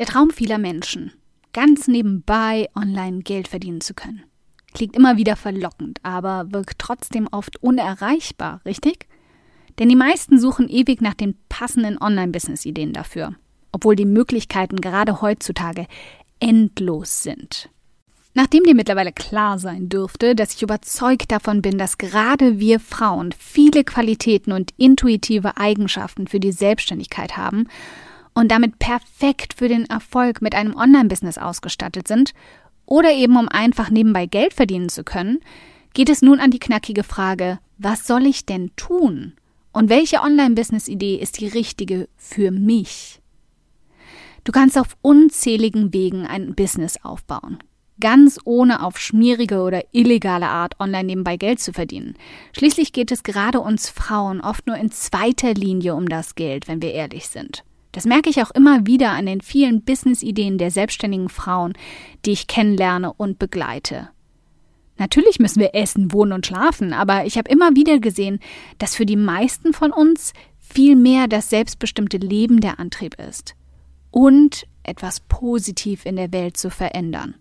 Der Traum vieler Menschen, ganz nebenbei online Geld verdienen zu können. Klingt immer wieder verlockend, aber wirkt trotzdem oft unerreichbar, richtig? Denn die meisten suchen ewig nach den passenden Online-Business-Ideen dafür, obwohl die Möglichkeiten gerade heutzutage endlos sind. Nachdem dir mittlerweile klar sein dürfte, dass ich überzeugt davon bin, dass gerade wir Frauen viele Qualitäten und intuitive Eigenschaften für die Selbstständigkeit haben und damit perfekt für den Erfolg mit einem Online-Business ausgestattet sind oder eben um einfach nebenbei Geld verdienen zu können, geht es nun an die knackige Frage, was soll ich denn tun? Und welche Online-Business-Idee ist die richtige für mich? Du kannst auf unzähligen Wegen ein Business aufbauen, ganz ohne auf schmierige oder illegale Art online nebenbei Geld zu verdienen. Schließlich geht es gerade uns Frauen oft nur in zweiter Linie um das Geld, wenn wir ehrlich sind. Das merke ich auch immer wieder an den vielen Business-Ideen der selbstständigen Frauen, die ich kennenlerne und begleite. Natürlich müssen wir essen, wohnen und schlafen, aber ich habe immer wieder gesehen, dass für die meisten von uns viel mehr das selbstbestimmte Leben der Antrieb ist und etwas positiv in der Welt zu verändern.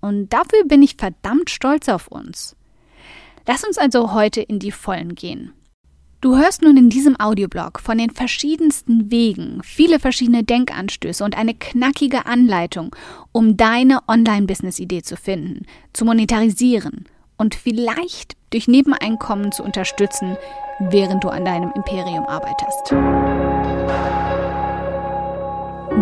Und dafür bin ich verdammt stolz auf uns. Lass uns also heute in die Vollen gehen. Du hörst nun in diesem Audioblog von den verschiedensten Wegen, viele verschiedene Denkanstöße und eine knackige Anleitung, um deine Online-Business-Idee zu finden, zu monetarisieren und vielleicht durch Nebeneinkommen zu unterstützen, während du an deinem Imperium arbeitest.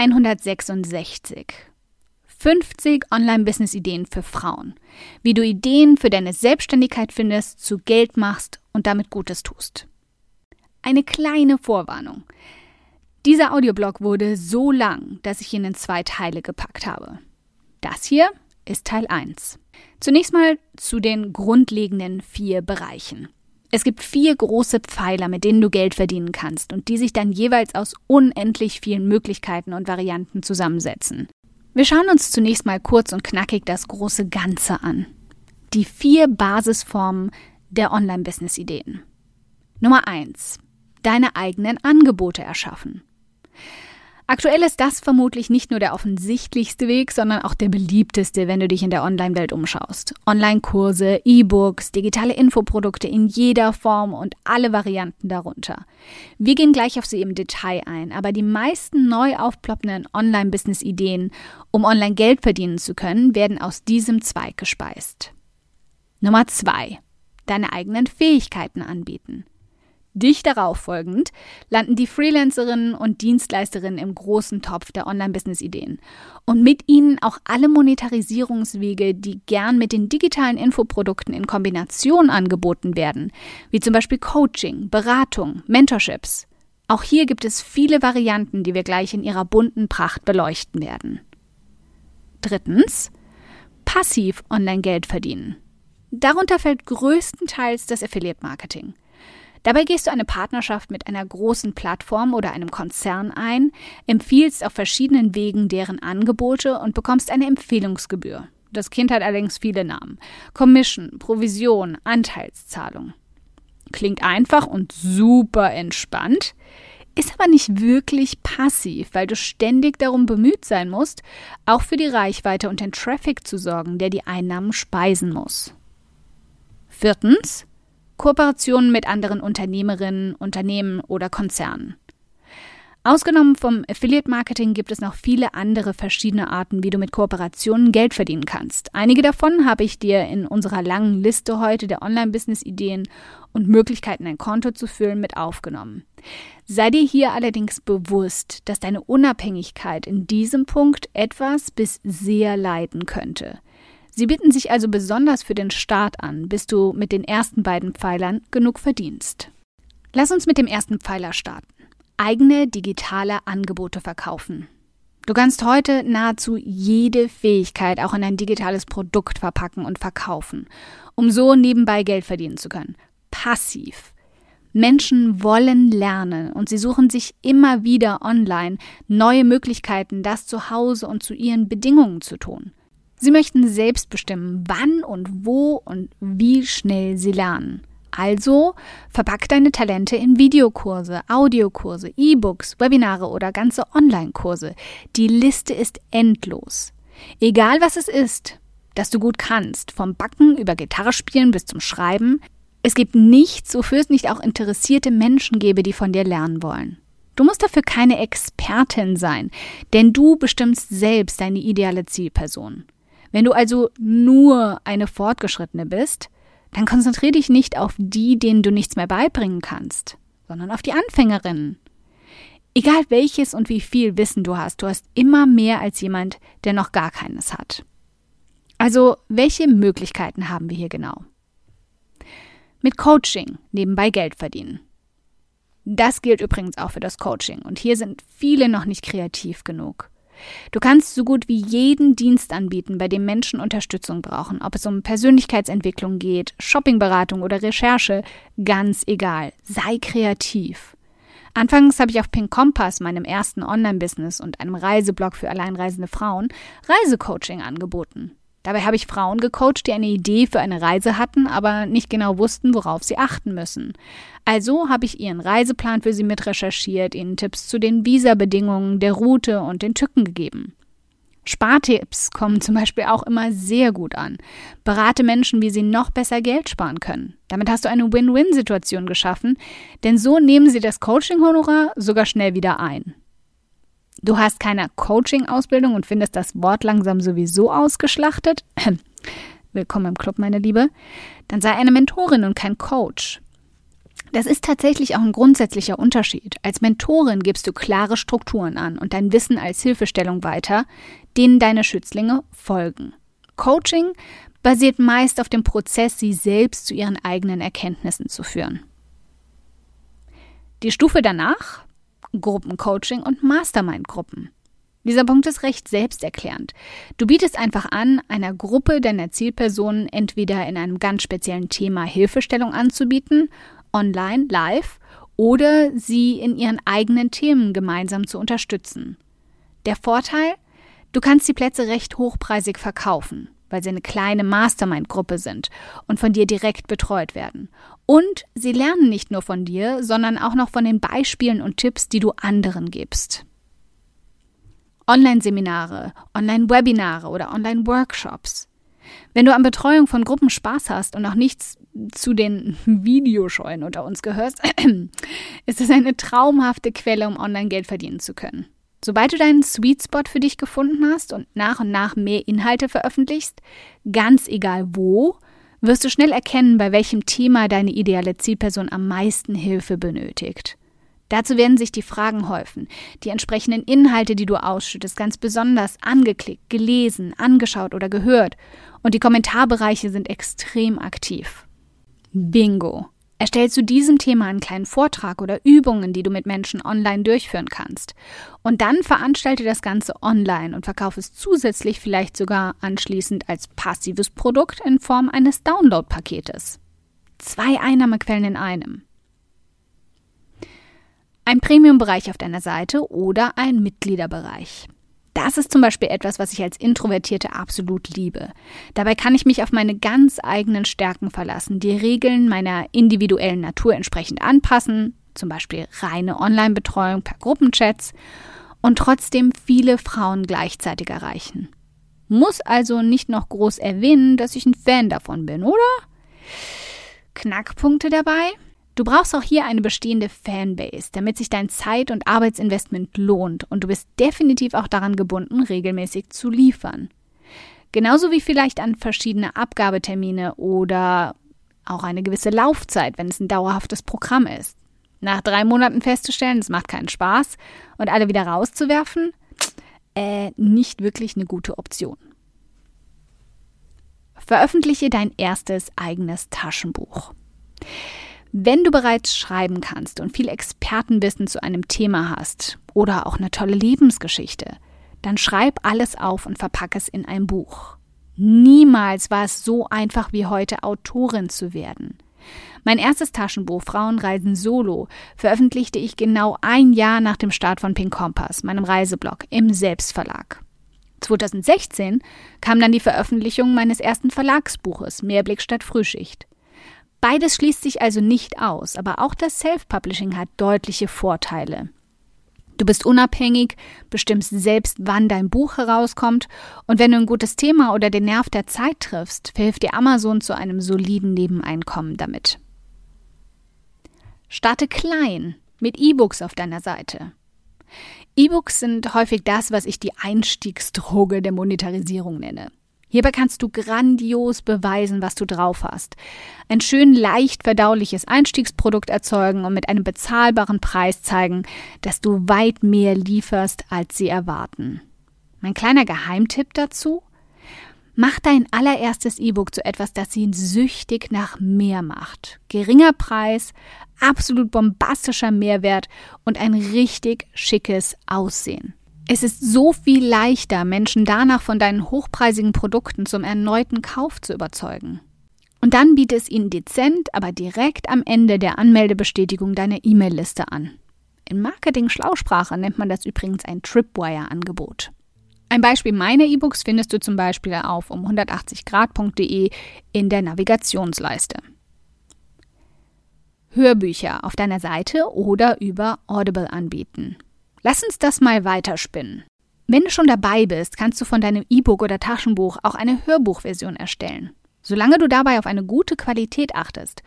166. 50 Online-Business-Ideen für Frauen. Wie du Ideen für deine Selbstständigkeit findest, zu Geld machst und damit Gutes tust. Eine kleine Vorwarnung. Dieser Audioblog wurde so lang, dass ich ihn in zwei Teile gepackt habe. Das hier ist Teil 1. Zunächst mal zu den grundlegenden vier Bereichen. Es gibt vier große Pfeiler, mit denen du Geld verdienen kannst und die sich dann jeweils aus unendlich vielen Möglichkeiten und Varianten zusammensetzen. Wir schauen uns zunächst mal kurz und knackig das große Ganze an. Die vier Basisformen der Online-Business-Ideen. Nummer eins: Deine eigenen Angebote erschaffen. Aktuell ist das vermutlich nicht nur der offensichtlichste Weg, sondern auch der beliebteste, wenn du dich in der Online-Welt umschaust. Online-Kurse, E-Books, digitale Infoprodukte in jeder Form und alle Varianten darunter. Wir gehen gleich auf sie im Detail ein, aber die meisten neu aufploppenden Online-Business-Ideen, um online Geld verdienen zu können, werden aus diesem Zweig gespeist. Nummer zwei: Deine eigenen Fähigkeiten anbieten. Dicht darauf folgend landen die Freelancerinnen und Dienstleisterinnen im großen Topf der Online-Business-Ideen und mit ihnen auch alle Monetarisierungswege, die gern mit den digitalen Infoprodukten in Kombination angeboten werden, wie zum Beispiel Coaching, Beratung, Mentorships. Auch hier gibt es viele Varianten, die wir gleich in ihrer bunten Pracht beleuchten werden. Drittens, passiv Online-Geld verdienen. Darunter fällt größtenteils das Affiliate-Marketing. Dabei gehst du eine Partnerschaft mit einer großen Plattform oder einem Konzern ein, empfiehlst auf verschiedenen Wegen deren Angebote und bekommst eine Empfehlungsgebühr. Das Kind hat allerdings viele Namen. Commission, Provision, Anteilszahlung. Klingt einfach und super entspannt, ist aber nicht wirklich passiv, weil du ständig darum bemüht sein musst, auch für die Reichweite und den Traffic zu sorgen, der die Einnahmen speisen muss. Viertens, Kooperationen mit anderen Unternehmerinnen, Unternehmen oder Konzernen. Ausgenommen vom Affiliate Marketing gibt es noch viele andere verschiedene Arten, wie du mit Kooperationen Geld verdienen kannst. Einige davon habe ich dir in unserer langen Liste heute der Online-Business-Ideen und Möglichkeiten, ein Konto zu füllen, mit aufgenommen. Sei dir hier allerdings bewusst, dass deine Unabhängigkeit in diesem Punkt etwas bis sehr leiden könnte. Sie bieten sich also besonders für den Start an, bis du mit den ersten beiden Pfeilern genug verdienst. Lass uns mit dem ersten Pfeiler starten eigene digitale Angebote verkaufen. Du kannst heute nahezu jede Fähigkeit auch in ein digitales Produkt verpacken und verkaufen, um so nebenbei Geld verdienen zu können. Passiv. Menschen wollen lernen und sie suchen sich immer wieder online neue Möglichkeiten, das zu Hause und zu ihren Bedingungen zu tun. Sie möchten selbst bestimmen, wann und wo und wie schnell sie lernen. Also verpack deine Talente in Videokurse, Audiokurse, E-Books, Webinare oder ganze Online-Kurse. Die Liste ist endlos. Egal was es ist, das du gut kannst, vom Backen über Gitarre spielen bis zum Schreiben, es gibt nichts, wofür es nicht auch interessierte Menschen gäbe, die von dir lernen wollen. Du musst dafür keine Expertin sein, denn du bestimmst selbst deine ideale Zielperson. Wenn du also nur eine Fortgeschrittene bist, dann konzentriere dich nicht auf die, denen du nichts mehr beibringen kannst, sondern auf die Anfängerinnen. Egal welches und wie viel Wissen du hast, du hast immer mehr als jemand, der noch gar keines hat. Also, welche Möglichkeiten haben wir hier genau? Mit Coaching nebenbei Geld verdienen. Das gilt übrigens auch für das Coaching und hier sind viele noch nicht kreativ genug. Du kannst so gut wie jeden Dienst anbieten, bei dem Menschen Unterstützung brauchen, ob es um Persönlichkeitsentwicklung geht, Shoppingberatung oder Recherche, ganz egal. Sei kreativ. Anfangs habe ich auf Pink Compass, meinem ersten Online-Business und einem Reiseblog für alleinreisende Frauen, Reisecoaching angeboten. Dabei habe ich Frauen gecoacht, die eine Idee für eine Reise hatten, aber nicht genau wussten, worauf sie achten müssen. Also habe ich ihren Reiseplan für sie mit recherchiert, ihnen Tipps zu den Visabedingungen, der Route und den Tücken gegeben. Spartipps kommen zum Beispiel auch immer sehr gut an. Berate Menschen, wie sie noch besser Geld sparen können. Damit hast du eine Win-Win-Situation geschaffen, denn so nehmen sie das Coaching-Honorar sogar schnell wieder ein. Du hast keine Coaching-Ausbildung und findest das Wort langsam sowieso ausgeschlachtet? Willkommen im Club, meine Liebe. Dann sei eine Mentorin und kein Coach. Das ist tatsächlich auch ein grundsätzlicher Unterschied. Als Mentorin gibst du klare Strukturen an und dein Wissen als Hilfestellung weiter, denen deine Schützlinge folgen. Coaching basiert meist auf dem Prozess, sie selbst zu ihren eigenen Erkenntnissen zu führen. Die Stufe danach Gruppencoaching und Mastermind-Gruppen. Dieser Punkt ist recht selbsterklärend. Du bietest einfach an, einer Gruppe deiner Zielpersonen entweder in einem ganz speziellen Thema Hilfestellung anzubieten, online, live, oder sie in ihren eigenen Themen gemeinsam zu unterstützen. Der Vorteil? Du kannst die Plätze recht hochpreisig verkaufen weil sie eine kleine Mastermind-Gruppe sind und von dir direkt betreut werden. Und sie lernen nicht nur von dir, sondern auch noch von den Beispielen und Tipps, die du anderen gibst. Online-Seminare, Online-Webinare oder Online-Workshops. Wenn du an Betreuung von Gruppen Spaß hast und noch nichts zu den Videoscheuen unter uns gehörst, ist es eine traumhafte Quelle, um online Geld verdienen zu können. Sobald du deinen Sweet Spot für dich gefunden hast und nach und nach mehr Inhalte veröffentlichst, ganz egal wo, wirst du schnell erkennen, bei welchem Thema deine ideale Zielperson am meisten Hilfe benötigt. Dazu werden sich die Fragen häufen, die entsprechenden Inhalte, die du ausschüttest, ganz besonders angeklickt, gelesen, angeschaut oder gehört, und die Kommentarbereiche sind extrem aktiv. Bingo! Erstell zu diesem Thema einen kleinen Vortrag oder Übungen, die du mit Menschen online durchführen kannst. Und dann veranstalte das Ganze online und verkaufe es zusätzlich vielleicht sogar anschließend als passives Produkt in Form eines Download-Paketes. Zwei Einnahmequellen in einem. Ein Premium-Bereich auf deiner Seite oder ein Mitgliederbereich. Das ist zum Beispiel etwas, was ich als Introvertierte absolut liebe. Dabei kann ich mich auf meine ganz eigenen Stärken verlassen, die Regeln meiner individuellen Natur entsprechend anpassen, zum Beispiel reine Online-Betreuung per Gruppenchats und trotzdem viele Frauen gleichzeitig erreichen. Muss also nicht noch groß erwähnen, dass ich ein Fan davon bin, oder? Knackpunkte dabei? Du brauchst auch hier eine bestehende Fanbase, damit sich dein Zeit- und Arbeitsinvestment lohnt und du bist definitiv auch daran gebunden, regelmäßig zu liefern. Genauso wie vielleicht an verschiedene Abgabetermine oder auch eine gewisse Laufzeit, wenn es ein dauerhaftes Programm ist. Nach drei Monaten festzustellen, es macht keinen Spaß und alle wieder rauszuwerfen, äh, nicht wirklich eine gute Option. Veröffentliche dein erstes eigenes Taschenbuch. Wenn du bereits schreiben kannst und viel Expertenwissen zu einem Thema hast oder auch eine tolle Lebensgeschichte, dann schreib alles auf und verpacke es in ein Buch. Niemals war es so einfach wie heute Autorin zu werden. Mein erstes Taschenbuch Frauenreisen Solo veröffentlichte ich genau ein Jahr nach dem Start von Pink Kompass, meinem Reiseblog, im Selbstverlag. 2016 kam dann die Veröffentlichung meines ersten Verlagsbuches Mehrblick statt Frühschicht. Beides schließt sich also nicht aus, aber auch das Self-Publishing hat deutliche Vorteile. Du bist unabhängig, bestimmst selbst, wann dein Buch herauskommt und wenn du ein gutes Thema oder den Nerv der Zeit triffst, verhilft dir Amazon zu einem soliden Nebeneinkommen damit. Starte klein mit E-Books auf deiner Seite. E-Books sind häufig das, was ich die Einstiegsdroge der Monetarisierung nenne. Hierbei kannst du grandios beweisen, was du drauf hast. Ein schön leicht verdauliches Einstiegsprodukt erzeugen und mit einem bezahlbaren Preis zeigen, dass du weit mehr lieferst, als sie erwarten. Mein kleiner Geheimtipp dazu? Mach dein allererstes E-Book zu etwas, das ihn süchtig nach mehr macht. Geringer Preis, absolut bombastischer Mehrwert und ein richtig schickes Aussehen. Es ist so viel leichter, Menschen danach von deinen hochpreisigen Produkten zum erneuten Kauf zu überzeugen. Und dann biete es ihnen dezent, aber direkt am Ende der Anmeldebestätigung deine E-Mail-Liste an. In Marketing-Schlausprache nennt man das übrigens ein Tripwire-Angebot. Ein Beispiel meiner E-Books findest du zum Beispiel auf um 180grad.de in der Navigationsleiste. Hörbücher auf deiner Seite oder über Audible anbieten. Lass uns das mal weiterspinnen. Wenn du schon dabei bist, kannst du von deinem E-Book oder Taschenbuch auch eine Hörbuchversion erstellen. Solange du dabei auf eine gute Qualität achtest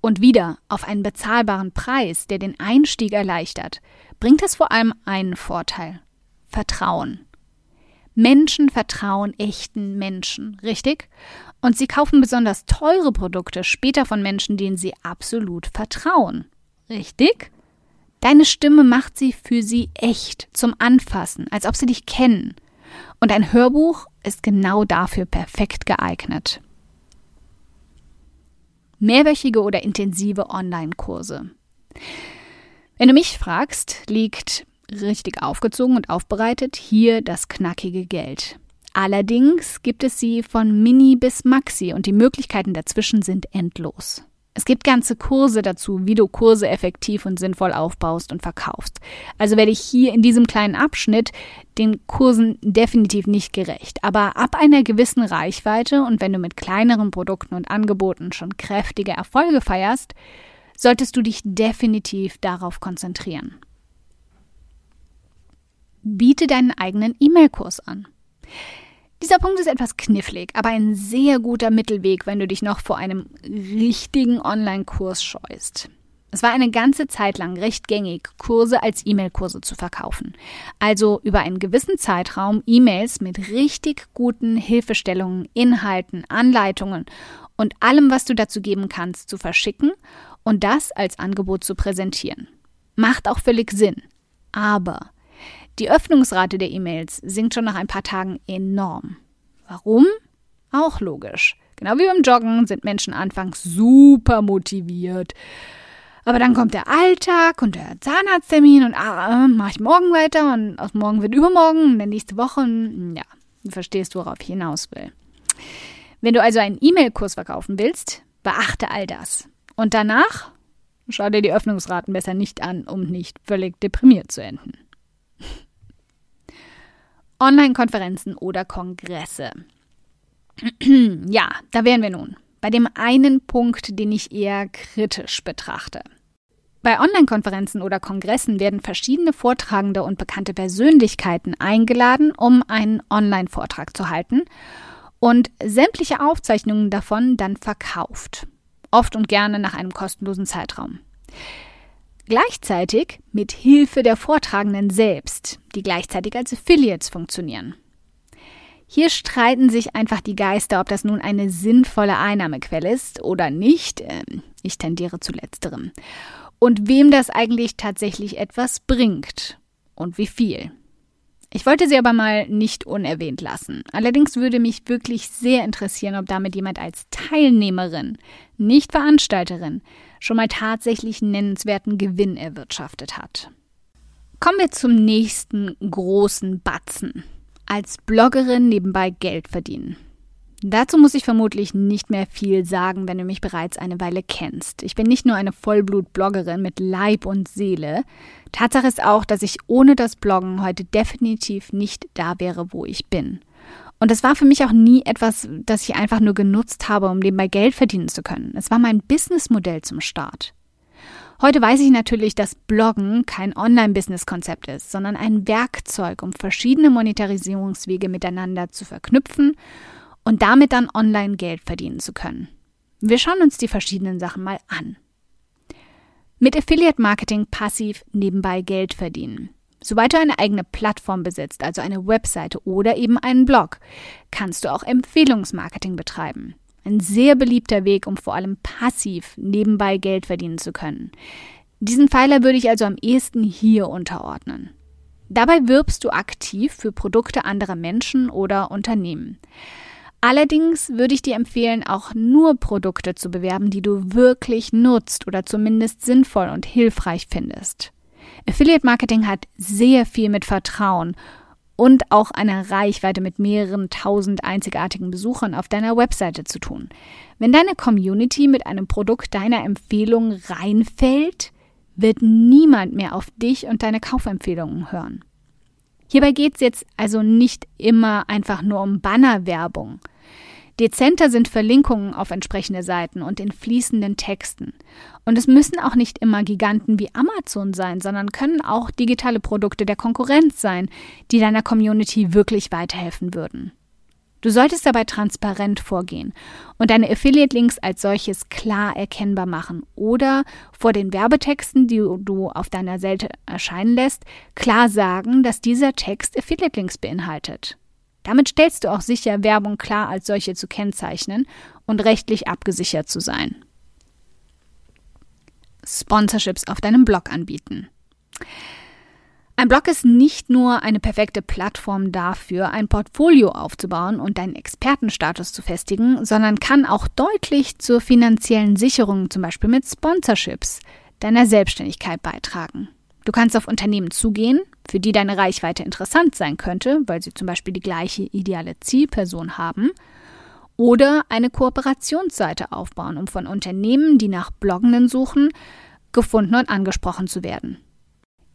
und wieder auf einen bezahlbaren Preis, der den Einstieg erleichtert, bringt es vor allem einen Vorteil. Vertrauen. Menschen vertrauen echten Menschen, richtig? Und sie kaufen besonders teure Produkte später von Menschen, denen sie absolut vertrauen. Richtig? Deine Stimme macht sie für sie echt, zum Anfassen, als ob sie dich kennen. Und ein Hörbuch ist genau dafür perfekt geeignet. Mehrwöchige oder intensive Online-Kurse. Wenn du mich fragst, liegt richtig aufgezogen und aufbereitet hier das knackige Geld. Allerdings gibt es sie von Mini bis Maxi und die Möglichkeiten dazwischen sind endlos. Es gibt ganze Kurse dazu, wie du Kurse effektiv und sinnvoll aufbaust und verkaufst. Also werde ich hier in diesem kleinen Abschnitt den Kursen definitiv nicht gerecht. Aber ab einer gewissen Reichweite und wenn du mit kleineren Produkten und Angeboten schon kräftige Erfolge feierst, solltest du dich definitiv darauf konzentrieren. Biete deinen eigenen E-Mail-Kurs an. Dieser Punkt ist etwas knifflig, aber ein sehr guter Mittelweg, wenn du dich noch vor einem richtigen Online-Kurs scheust. Es war eine ganze Zeit lang recht gängig, Kurse als E-Mail-Kurse zu verkaufen. Also über einen gewissen Zeitraum E-Mails mit richtig guten Hilfestellungen, Inhalten, Anleitungen und allem, was du dazu geben kannst, zu verschicken und das als Angebot zu präsentieren. Macht auch völlig Sinn. Aber die Öffnungsrate der E-Mails sinkt schon nach ein paar Tagen enorm. Warum? Auch logisch. Genau wie beim Joggen sind Menschen anfangs super motiviert. Aber dann kommt der Alltag und der Zahnarzttermin und ah, mache ich morgen weiter und aus morgen wird übermorgen und dann nächste Woche. Und, ja, du verstehst, worauf ich hinaus will. Wenn du also einen E-Mail-Kurs verkaufen willst, beachte all das. Und danach schau dir die Öffnungsraten besser nicht an, um nicht völlig deprimiert zu enden. Online-Konferenzen oder Kongresse. ja, da wären wir nun. Bei dem einen Punkt, den ich eher kritisch betrachte. Bei Online-Konferenzen oder Kongressen werden verschiedene Vortragende und bekannte Persönlichkeiten eingeladen, um einen Online-Vortrag zu halten und sämtliche Aufzeichnungen davon dann verkauft. Oft und gerne nach einem kostenlosen Zeitraum. Gleichzeitig mit Hilfe der Vortragenden selbst, die gleichzeitig als Affiliates funktionieren. Hier streiten sich einfach die Geister, ob das nun eine sinnvolle Einnahmequelle ist oder nicht. Ähm, ich tendiere zu letzterem. Und wem das eigentlich tatsächlich etwas bringt und wie viel. Ich wollte sie aber mal nicht unerwähnt lassen. Allerdings würde mich wirklich sehr interessieren, ob damit jemand als Teilnehmerin, nicht Veranstalterin, schon mal tatsächlich nennenswerten Gewinn erwirtschaftet hat. Kommen wir zum nächsten großen Batzen. Als Bloggerin nebenbei Geld verdienen. Dazu muss ich vermutlich nicht mehr viel sagen, wenn du mich bereits eine Weile kennst. Ich bin nicht nur eine Vollblut-Bloggerin mit Leib und Seele. Tatsache ist auch, dass ich ohne das Bloggen heute definitiv nicht da wäre, wo ich bin. Und es war für mich auch nie etwas, das ich einfach nur genutzt habe, um nebenbei Geld verdienen zu können. Es war mein Businessmodell zum Start. Heute weiß ich natürlich, dass Bloggen kein Online-Business-Konzept ist, sondern ein Werkzeug, um verschiedene Monetarisierungswege miteinander zu verknüpfen und damit dann online Geld verdienen zu können. Wir schauen uns die verschiedenen Sachen mal an. Mit Affiliate Marketing passiv nebenbei Geld verdienen. Sobald du eine eigene Plattform besitzt, also eine Webseite oder eben einen Blog, kannst du auch Empfehlungsmarketing betreiben. Ein sehr beliebter Weg, um vor allem passiv nebenbei Geld verdienen zu können. Diesen Pfeiler würde ich also am ehesten hier unterordnen. Dabei wirbst du aktiv für Produkte anderer Menschen oder Unternehmen. Allerdings würde ich dir empfehlen, auch nur Produkte zu bewerben, die du wirklich nutzt oder zumindest sinnvoll und hilfreich findest. Affiliate Marketing hat sehr viel mit Vertrauen und auch einer Reichweite mit mehreren tausend einzigartigen Besuchern auf deiner Webseite zu tun. Wenn deine Community mit einem Produkt deiner Empfehlung reinfällt, wird niemand mehr auf dich und deine Kaufempfehlungen hören. Hierbei geht es jetzt also nicht immer einfach nur um Bannerwerbung. Dezenter sind Verlinkungen auf entsprechende Seiten und in fließenden Texten. Und es müssen auch nicht immer Giganten wie Amazon sein, sondern können auch digitale Produkte der Konkurrenz sein, die deiner Community wirklich weiterhelfen würden. Du solltest dabei transparent vorgehen und deine Affiliate-Links als solches klar erkennbar machen oder vor den Werbetexten, die du auf deiner Seite erscheinen lässt, klar sagen, dass dieser Text Affiliate-Links beinhaltet. Damit stellst du auch sicher, Werbung klar als solche zu kennzeichnen und rechtlich abgesichert zu sein. Sponsorships auf deinem Blog anbieten. Ein Blog ist nicht nur eine perfekte Plattform dafür, ein Portfolio aufzubauen und deinen Expertenstatus zu festigen, sondern kann auch deutlich zur finanziellen Sicherung, zum Beispiel mit Sponsorships, deiner Selbstständigkeit beitragen. Du kannst auf Unternehmen zugehen, für die deine Reichweite interessant sein könnte, weil sie zum Beispiel die gleiche ideale Zielperson haben, oder eine Kooperationsseite aufbauen, um von Unternehmen, die nach Bloggenden suchen, gefunden und angesprochen zu werden.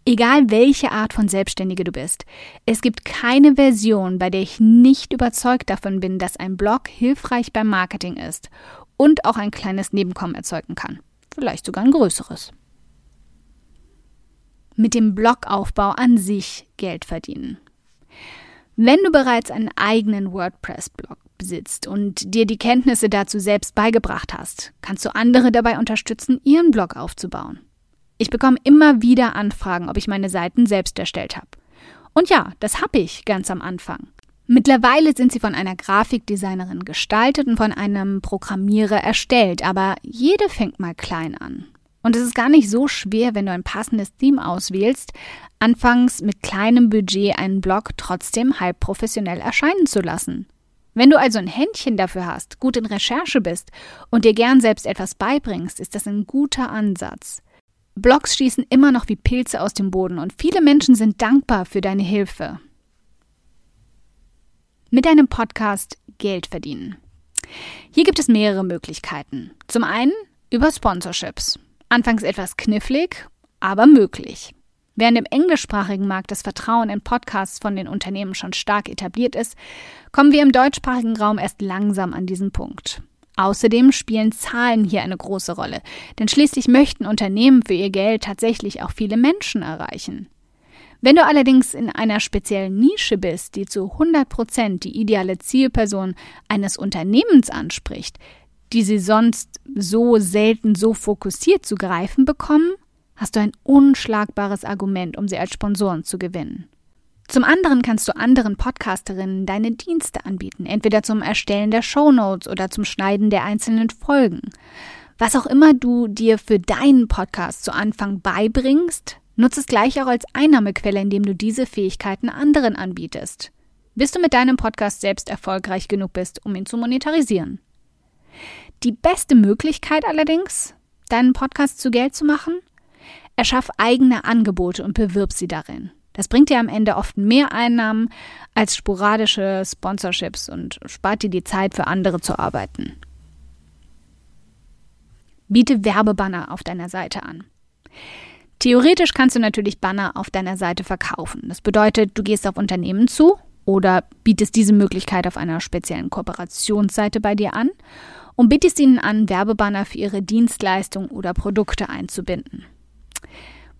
Egal welche Art von Selbstständige du bist, es gibt keine Version, bei der ich nicht überzeugt davon bin, dass ein Blog hilfreich beim Marketing ist und auch ein kleines Nebenkommen erzeugen kann. Vielleicht sogar ein größeres mit dem Blogaufbau an sich Geld verdienen. Wenn du bereits einen eigenen WordPress-Blog besitzt und dir die Kenntnisse dazu selbst beigebracht hast, kannst du andere dabei unterstützen, ihren Blog aufzubauen. Ich bekomme immer wieder Anfragen, ob ich meine Seiten selbst erstellt habe. Und ja, das habe ich ganz am Anfang. Mittlerweile sind sie von einer Grafikdesignerin gestaltet und von einem Programmierer erstellt, aber jede fängt mal klein an. Und es ist gar nicht so schwer, wenn du ein passendes Theme auswählst, anfangs mit kleinem Budget einen Blog trotzdem halb professionell erscheinen zu lassen. Wenn du also ein Händchen dafür hast, gut in Recherche bist und dir gern selbst etwas beibringst, ist das ein guter Ansatz. Blogs schießen immer noch wie Pilze aus dem Boden und viele Menschen sind dankbar für deine Hilfe. Mit deinem Podcast Geld verdienen. Hier gibt es mehrere Möglichkeiten. Zum einen über Sponsorships. Anfangs etwas knifflig, aber möglich. Während im englischsprachigen Markt das Vertrauen in Podcasts von den Unternehmen schon stark etabliert ist, kommen wir im deutschsprachigen Raum erst langsam an diesen Punkt. Außerdem spielen Zahlen hier eine große Rolle, denn schließlich möchten Unternehmen für ihr Geld tatsächlich auch viele Menschen erreichen. Wenn du allerdings in einer speziellen Nische bist, die zu 100 Prozent die ideale Zielperson eines Unternehmens anspricht, die sie sonst so selten so fokussiert zu greifen bekommen, hast du ein unschlagbares Argument, um sie als Sponsoren zu gewinnen. Zum anderen kannst du anderen Podcasterinnen deine Dienste anbieten, entweder zum Erstellen der Shownotes oder zum Schneiden der einzelnen Folgen. Was auch immer du dir für deinen Podcast zu Anfang beibringst, nutze es gleich auch als Einnahmequelle, indem du diese Fähigkeiten anderen anbietest. Bis du mit deinem Podcast selbst erfolgreich genug bist, um ihn zu monetarisieren. Die beste Möglichkeit allerdings, deinen Podcast zu Geld zu machen? Erschaff eigene Angebote und bewirb sie darin. Das bringt dir am Ende oft mehr Einnahmen als sporadische Sponsorships und spart dir die Zeit, für andere zu arbeiten. Biete Werbebanner auf deiner Seite an. Theoretisch kannst du natürlich Banner auf deiner Seite verkaufen. Das bedeutet, du gehst auf Unternehmen zu oder bietest diese Möglichkeit auf einer speziellen Kooperationsseite bei dir an und bietest ihnen an, Werbebanner für ihre Dienstleistung oder Produkte einzubinden.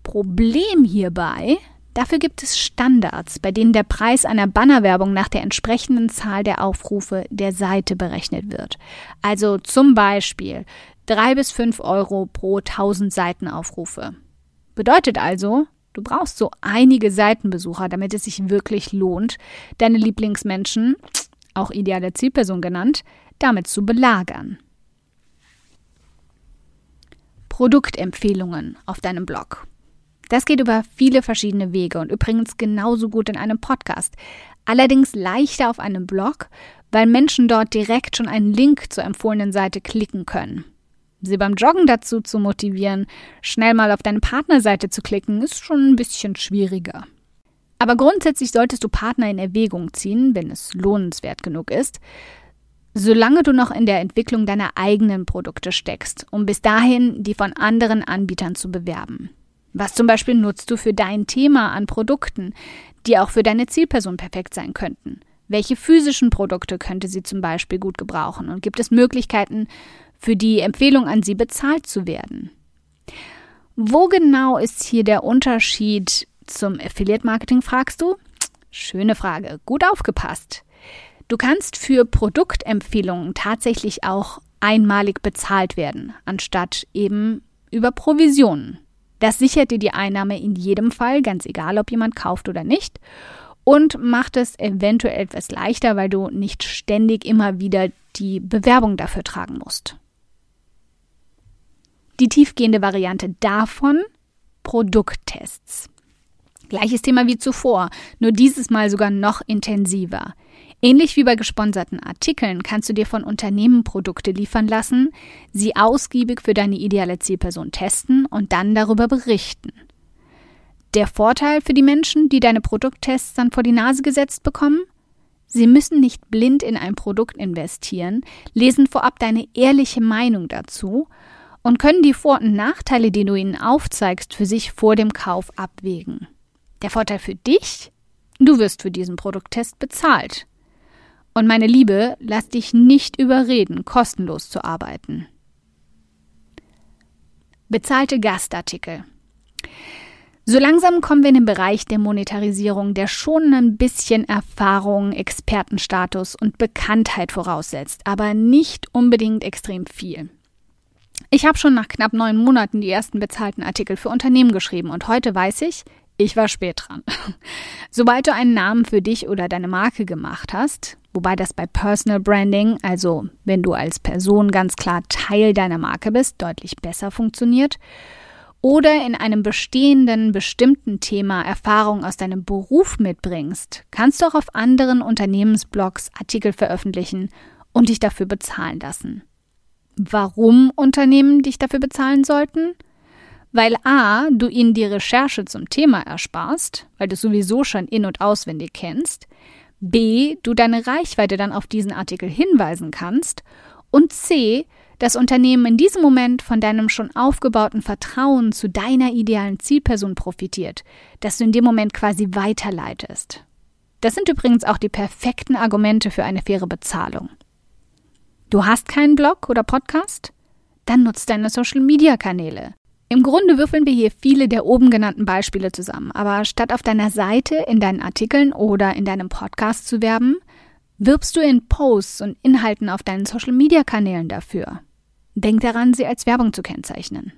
Problem hierbei, dafür gibt es Standards, bei denen der Preis einer Bannerwerbung nach der entsprechenden Zahl der Aufrufe der Seite berechnet wird. Also zum Beispiel drei bis fünf Euro pro 1000 Seitenaufrufe. Bedeutet also, du brauchst so einige Seitenbesucher, damit es sich wirklich lohnt, deine Lieblingsmenschen, auch ideale Zielperson genannt, damit zu belagern. Produktempfehlungen auf deinem Blog. Das geht über viele verschiedene Wege und übrigens genauso gut in einem Podcast. Allerdings leichter auf einem Blog, weil Menschen dort direkt schon einen Link zur empfohlenen Seite klicken können. Sie beim Joggen dazu zu motivieren, schnell mal auf deine Partnerseite zu klicken, ist schon ein bisschen schwieriger. Aber grundsätzlich solltest du Partner in Erwägung ziehen, wenn es lohnenswert genug ist, solange du noch in der Entwicklung deiner eigenen Produkte steckst, um bis dahin die von anderen Anbietern zu bewerben. Was zum Beispiel nutzt du für dein Thema an Produkten, die auch für deine Zielperson perfekt sein könnten? Welche physischen Produkte könnte sie zum Beispiel gut gebrauchen? Und gibt es Möglichkeiten, für die Empfehlung an sie bezahlt zu werden? Wo genau ist hier der Unterschied zum Affiliate Marketing, fragst du? Schöne Frage, gut aufgepasst. Du kannst für Produktempfehlungen tatsächlich auch einmalig bezahlt werden, anstatt eben über Provisionen. Das sichert dir die Einnahme in jedem Fall, ganz egal, ob jemand kauft oder nicht. Und macht es eventuell etwas leichter, weil du nicht ständig immer wieder die Bewerbung dafür tragen musst. Die tiefgehende Variante davon Produkttests. Gleiches Thema wie zuvor, nur dieses Mal sogar noch intensiver. Ähnlich wie bei gesponserten Artikeln kannst du dir von Unternehmen Produkte liefern lassen, sie ausgiebig für deine ideale Zielperson testen und dann darüber berichten. Der Vorteil für die Menschen, die deine Produkttests dann vor die Nase gesetzt bekommen? Sie müssen nicht blind in ein Produkt investieren, lesen vorab deine ehrliche Meinung dazu und können die Vor- und Nachteile, die du ihnen aufzeigst, für sich vor dem Kauf abwägen. Der Vorteil für dich? Du wirst für diesen Produkttest bezahlt. Und meine Liebe, lass dich nicht überreden, kostenlos zu arbeiten. Bezahlte Gastartikel. So langsam kommen wir in den Bereich der Monetarisierung, der schon ein bisschen Erfahrung, Expertenstatus und Bekanntheit voraussetzt, aber nicht unbedingt extrem viel. Ich habe schon nach knapp neun Monaten die ersten bezahlten Artikel für Unternehmen geschrieben und heute weiß ich, ich war spät dran. Sobald du einen Namen für dich oder deine Marke gemacht hast, wobei das bei Personal Branding, also wenn du als Person ganz klar Teil deiner Marke bist, deutlich besser funktioniert, oder in einem bestehenden, bestimmten Thema Erfahrung aus deinem Beruf mitbringst, kannst du auch auf anderen Unternehmensblogs Artikel veröffentlichen und dich dafür bezahlen lassen. Warum Unternehmen dich dafür bezahlen sollten? weil a, du ihnen die Recherche zum Thema ersparst, weil du es sowieso schon in und auswendig kennst, b, du deine Reichweite dann auf diesen Artikel hinweisen kannst und c, das Unternehmen in diesem Moment von deinem schon aufgebauten Vertrauen zu deiner idealen Zielperson profitiert, das du in dem Moment quasi weiterleitest. Das sind übrigens auch die perfekten Argumente für eine faire Bezahlung. Du hast keinen Blog oder Podcast? Dann nutzt deine Social-Media-Kanäle. Im Grunde würfeln wir hier viele der oben genannten Beispiele zusammen, aber statt auf deiner Seite, in deinen Artikeln oder in deinem Podcast zu werben, wirbst du in Posts und Inhalten auf deinen Social-Media-Kanälen dafür. Denk daran, sie als Werbung zu kennzeichnen.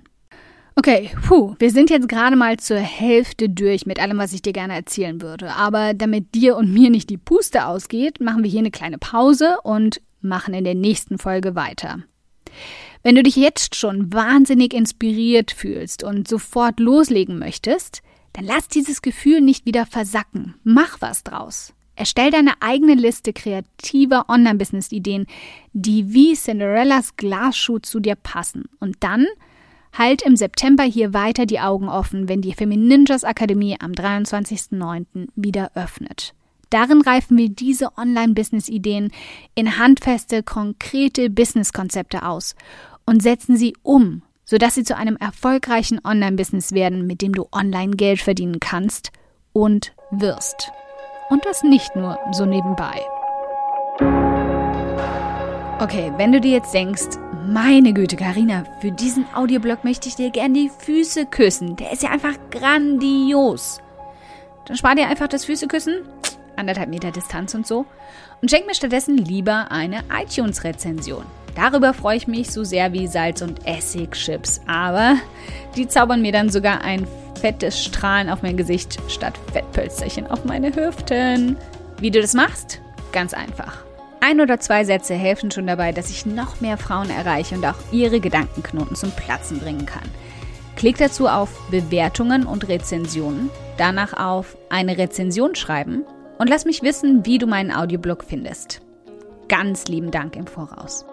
Okay, puh, wir sind jetzt gerade mal zur Hälfte durch mit allem, was ich dir gerne erzählen würde. Aber damit dir und mir nicht die Puste ausgeht, machen wir hier eine kleine Pause und machen in der nächsten Folge weiter. Wenn du dich jetzt schon wahnsinnig inspiriert fühlst und sofort loslegen möchtest, dann lass dieses Gefühl nicht wieder versacken. Mach was draus. Erstell deine eigene Liste kreativer Online-Business-Ideen, die wie Cinderellas Glasschuh zu dir passen. Und dann Halt im September hier weiter die Augen offen, wenn die Femininjas Akademie am 23.09. wieder öffnet. Darin reifen wir diese Online-Business-Ideen in handfeste, konkrete Business-Konzepte aus und setzen sie um, sodass sie zu einem erfolgreichen Online-Business werden, mit dem du online Geld verdienen kannst und wirst. Und das nicht nur so nebenbei. Okay, wenn du dir jetzt denkst, meine Güte, Karina, für diesen Audioblog möchte ich dir gern die Füße küssen. Der ist ja einfach grandios. Dann spar dir einfach das Füßeküssen, anderthalb Meter Distanz und so, und schenk mir stattdessen lieber eine iTunes-Rezension. Darüber freue ich mich so sehr wie Salz- und Essigchips. Aber die zaubern mir dann sogar ein fettes Strahlen auf mein Gesicht statt Fettpölsterchen auf meine Hüften. Wie du das machst? Ganz einfach. Ein oder zwei Sätze helfen schon dabei, dass ich noch mehr Frauen erreiche und auch ihre Gedankenknoten zum Platzen bringen kann. Klick dazu auf Bewertungen und Rezensionen, danach auf eine Rezension schreiben und lass mich wissen, wie du meinen Audioblog findest. Ganz lieben Dank im Voraus.